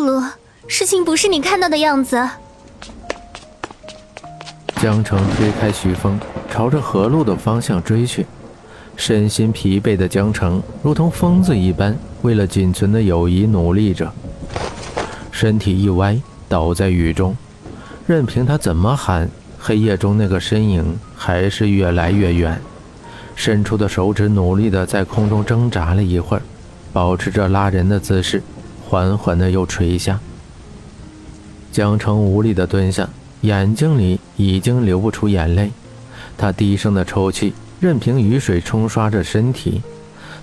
露，事情不是你看到的样子。江城推开徐峰，朝着何路的方向追去。身心疲惫的江城如同疯子一般，为了仅存的友谊努力着。身体一歪，倒在雨中。任凭他怎么喊，黑夜中那个身影还是越来越远。伸出的手指努力地在空中挣扎了一会儿，保持着拉人的姿势，缓缓地又垂下。江城无力地蹲下。眼睛里已经流不出眼泪，他低声的抽泣，任凭雨水冲刷着身体，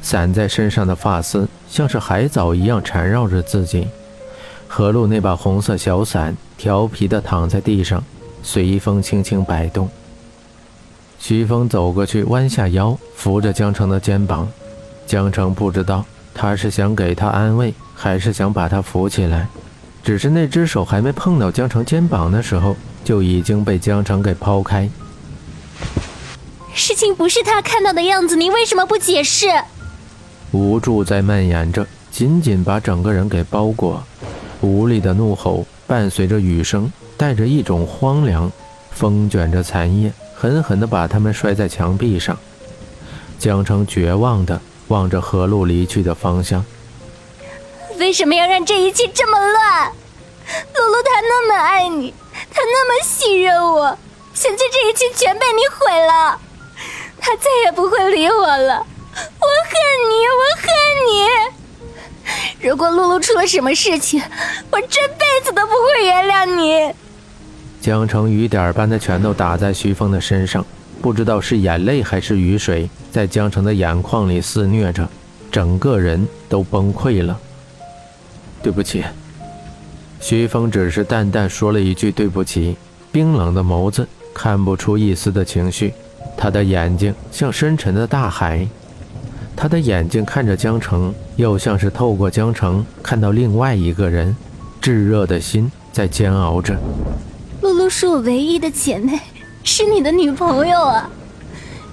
散在身上的发丝像是海藻一样缠绕着自己。何露那把红色小伞调皮的躺在地上，随风轻轻摆动。徐峰走过去，弯下腰扶着江城的肩膀。江城不知道他是想给他安慰，还是想把他扶起来。只是那只手还没碰到江城肩膀的时候，就已经被江城给抛开。事情不是他看到的样子，你为什么不解释？无助在蔓延着，紧紧把整个人给包裹。无力的怒吼伴随着雨声，带着一种荒凉，风卷着残叶，狠狠地把他们摔在墙壁上。江城绝望地望着何路离去的方向。为什么要让这一切这么乱？露露她那么爱你，她那么信任我，现在这一切全被你毁了，她再也不会理我了。我恨你，我恨你！如果露露出了什么事情，我这辈子都不会原谅你。江城雨点般的拳头打在徐峰的身上，不知道是眼泪还是雨水，在江城的眼眶里肆虐着，整个人都崩溃了。对不起，徐峰只是淡淡说了一句“对不起”，冰冷的眸子看不出一丝的情绪，他的眼睛像深沉的大海，他的眼睛看着江城，又像是透过江城看到另外一个人，炙热的心在煎熬着。露露是我唯一的姐妹，是你的女朋友啊，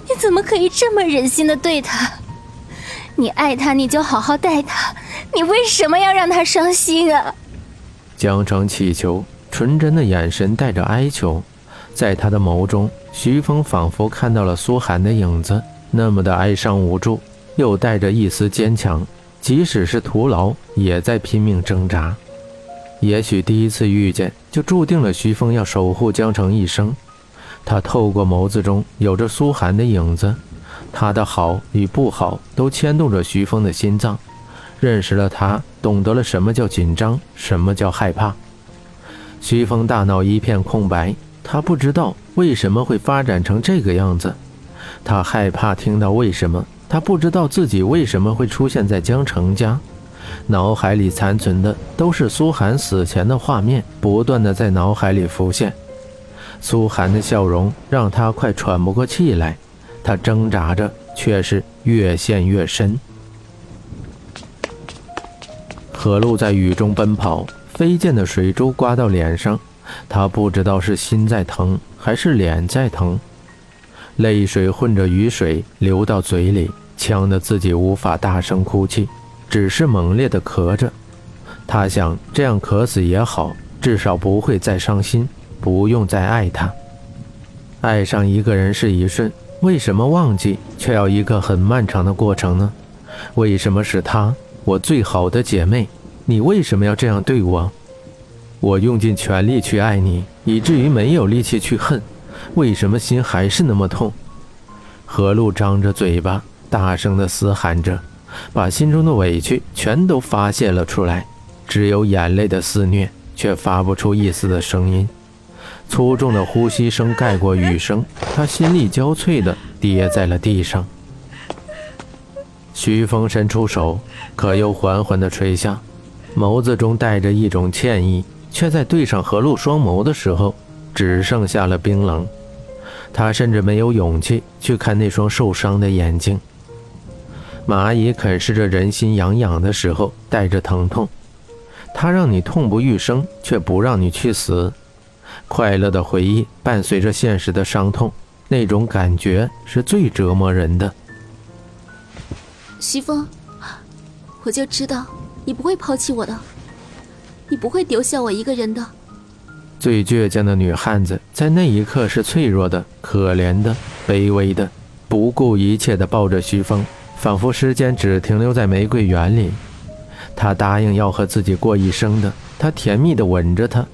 你怎么可以这么忍心的对她？你爱她，你就好好待她。你为什么要让她伤心啊？江城祈求，纯真的眼神带着哀求，在他的眸中，徐峰仿佛看到了苏寒的影子，那么的哀伤无助，又带着一丝坚强，即使是徒劳，也在拼命挣扎。也许第一次遇见，就注定了徐峰要守护江城一生。他透过眸子中有着苏寒的影子，他的好与不好，都牵动着徐峰的心脏。认识了他，懂得了什么叫紧张，什么叫害怕。徐峰大脑一片空白，他不知道为什么会发展成这个样子。他害怕听到为什么，他不知道自己为什么会出现在江城家。脑海里残存的都是苏寒死前的画面，不断的在脑海里浮现。苏寒的笑容让他快喘不过气来，他挣扎着，却是越陷越深。何路在雨中奔跑，飞溅的水珠刮到脸上，他不知道是心在疼还是脸在疼，泪水混着雨水流到嘴里，呛得自己无法大声哭泣，只是猛烈地咳着。他想，这样咳死也好，至少不会再伤心，不用再爱他。爱上一个人是一瞬，为什么忘记却要一个很漫长的过程呢？为什么是他？我最好的姐妹，你为什么要这样对我？我用尽全力去爱你，以至于没有力气去恨，为什么心还是那么痛？何露张着嘴巴，大声地嘶喊着，把心中的委屈全都发泄了出来，只有眼泪的肆虐，却发不出一丝的声音。粗重的呼吸声盖过雨声，他心力交瘁地跌在了地上。徐峰伸出手，可又缓缓地垂下，眸子中带着一种歉意，却在对上何露双眸的时候，只剩下了冰冷。他甚至没有勇气去看那双受伤的眼睛。蚂蚁啃噬着人心痒痒的时候，带着疼痛。它让你痛不欲生，却不让你去死。快乐的回忆伴随着现实的伤痛，那种感觉是最折磨人的。徐峰，我就知道你不会抛弃我的。你不会丢下我一个人的。最倔强的女汉子，在那一刻是脆弱的、可怜的、卑微的，不顾一切地抱着徐峰，仿佛时间只停留在玫瑰园里。她答应要和自己过一生的，她甜蜜地吻着他。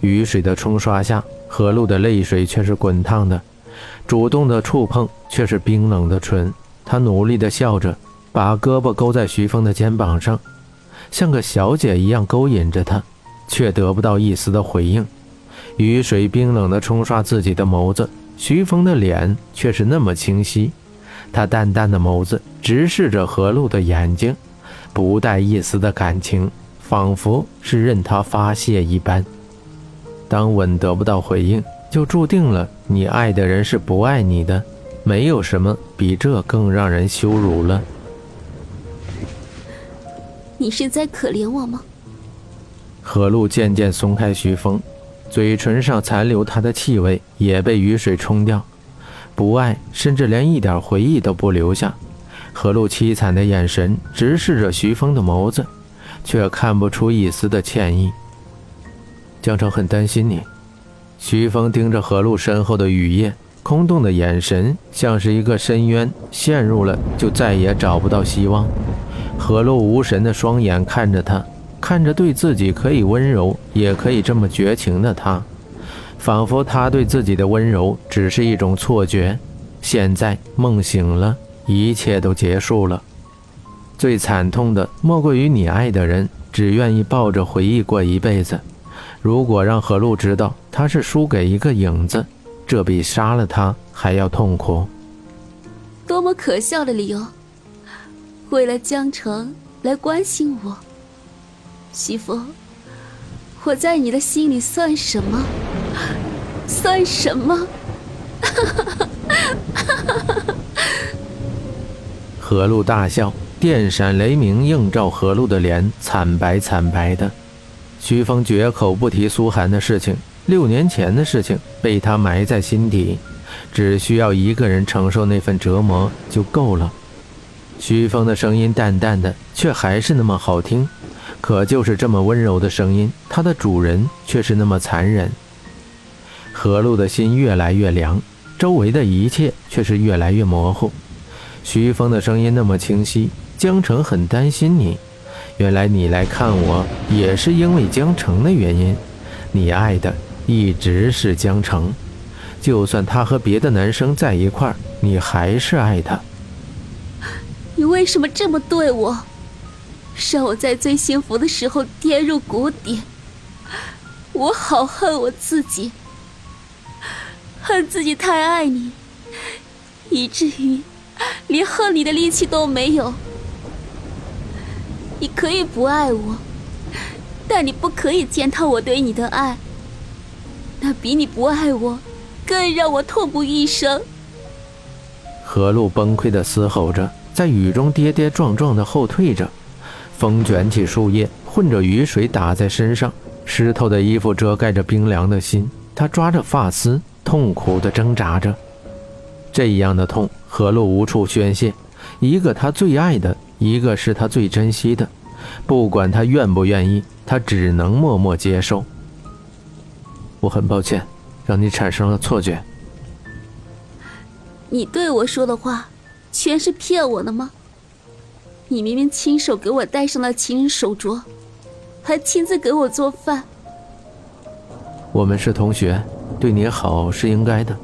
雨水的冲刷下，何露的泪水却是滚烫的，主动的触碰却是冰冷的唇。她努力地笑着，把胳膊勾在徐峰的肩膀上，像个小姐一样勾引着他。却得不到一丝的回应，雨水冰冷地冲刷自己的眸子，徐峰的脸却是那么清晰。他淡淡的眸子直视着何露的眼睛，不带一丝的感情，仿佛是任他发泄一般。当吻得不到回应，就注定了你爱的人是不爱你的。没有什么比这更让人羞辱了。你是在可怜我吗？何露渐渐松开徐峰，嘴唇上残留他的气味也被雨水冲掉，不爱，甚至连一点回忆都不留下。何露凄惨的眼神直视着徐峰的眸子，却看不出一丝的歉意。江城很担心你。徐峰盯着何露身后的雨夜，空洞的眼神像是一个深渊，陷入了就再也找不到希望。何露无神的双眼看着他。看着对自己可以温柔，也可以这么绝情的他，仿佛他对自己的温柔只是一种错觉。现在梦醒了，一切都结束了。最惨痛的莫过于你爱的人只愿意抱着回忆过一辈子。如果让何露知道他是输给一个影子，这比杀了他还要痛苦。多么可笑的理由！为了江城来关心我。西风，我在你的心里算什么？算什么？何露大笑，电闪雷鸣映照何露的脸，惨白惨白的。徐峰绝口不提苏寒的事情，六年前的事情被他埋在心底，只需要一个人承受那份折磨就够了。徐峰的声音淡淡的，却还是那么好听。可就是这么温柔的声音，它的主人却是那么残忍。何露的心越来越凉，周围的一切却是越来越模糊。徐峰的声音那么清晰，江城很担心你。原来你来看我，也是因为江城的原因。你爱的一直是江城，就算他和别的男生在一块儿，你还是爱他。你为什么这么对我？让我在最幸福的时候跌入谷底，我好恨我自己，恨自己太爱你，以至于连恨你的力气都没有。你可以不爱我，但你不可以践踏我对你的爱。那比你不爱我更让我痛不欲生。何露崩溃的嘶吼着，在雨中跌跌撞撞的后退着。风卷起树叶，混着雨水打在身上，湿透的衣服遮盖着冰凉的心。他抓着发丝，痛苦的挣扎着。这样的痛，何露无处宣泄。一个他最爱的，一个是他最珍惜的。不管他愿不愿意，他只能默默接受。我很抱歉，让你产生了错觉。你对我说的话，全是骗我的吗？你明明亲手给我戴上了情人手镯，还亲自给我做饭。我们是同学，对你好是应该的。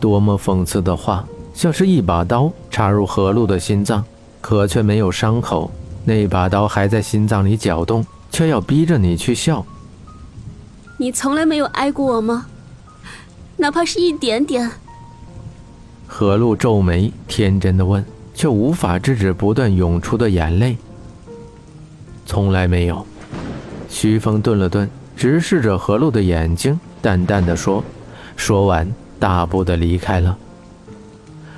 多么讽刺的话，像是一把刀插入何露的心脏，可却没有伤口。那把刀还在心脏里搅动，却要逼着你去笑。你从来没有爱过我吗？哪怕是一点点。何露皱眉，天真的问。却无法制止不断涌出的眼泪。从来没有。徐峰顿了顿，直视着何露的眼睛，淡淡的说：“说完，大步的离开了。”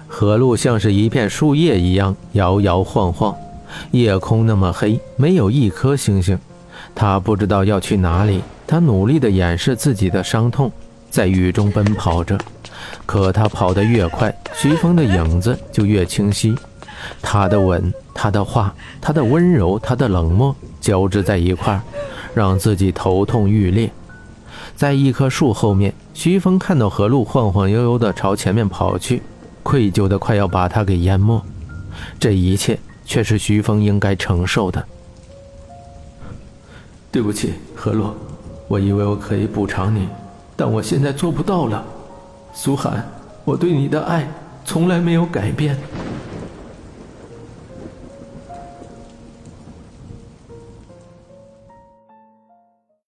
何露像是一片树叶一样摇摇晃晃，夜空那么黑，没有一颗星星。他不知道要去哪里，他努力的掩饰自己的伤痛，在雨中奔跑着。可他跑得越快，徐峰的影子就越清晰。他的吻他的话，他的温柔，他的冷漠交织在一块儿，让自己头痛欲裂。在一棵树后面，徐峰看到何璐晃晃悠悠地朝前面跑去，愧疚的快要把他给淹没。这一切却是徐峰应该承受的。对不起，何洛，我以为我可以补偿你，但我现在做不到了。苏寒，我对你的爱从来没有改变。